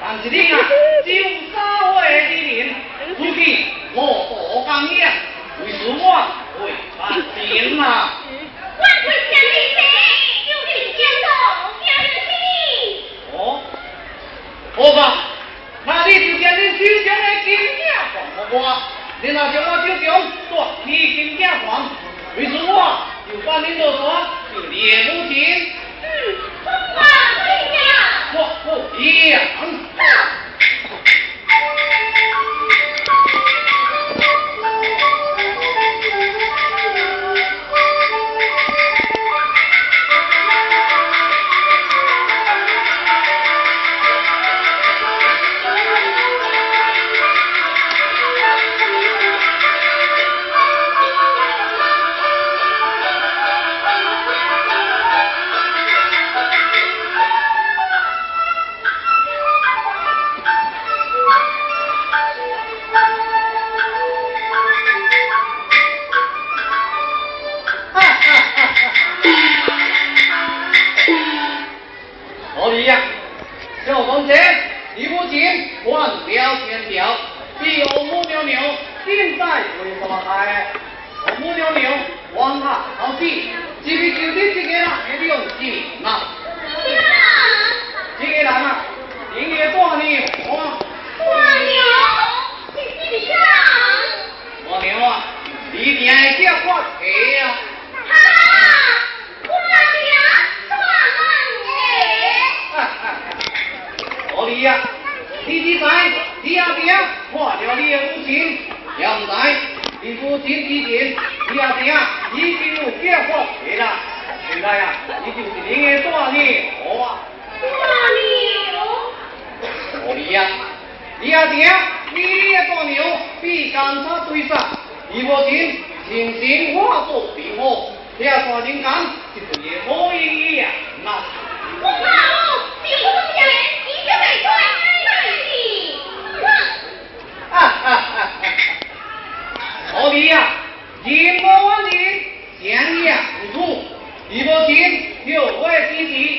但是你啊，就家我一人出去，我何干样？为什么会发病啊？我会想你，想你想到尿流哦，好吧，那你就将恁手上的金耳环给我，你后将我手上戴耳形耳环，为什么就把你做错就尿母亲。不一样。往前，你往前，往了条，头，有木牛牛定在梅花开。木牛牛，往下走起，这边就点这个啦，这用点啦，这个人嘛，点个半哩花。花牛，你你啊！我牛啊，你点些我。你仔，你啊爹，花掉你银子，又唔使，你父亲以前，你啊爹，你就是几好，了。现在呀，你就是恁个大牛，啊。大牛。的呀，你啊爹，你哩大牛比干啥对上？你父亲前行化作黄河，你啊大金刚就是一模一样呐。不好，你父亲你就得错。哈哈，啊啊！好比呀，一波人向不土，一波人牛背脊。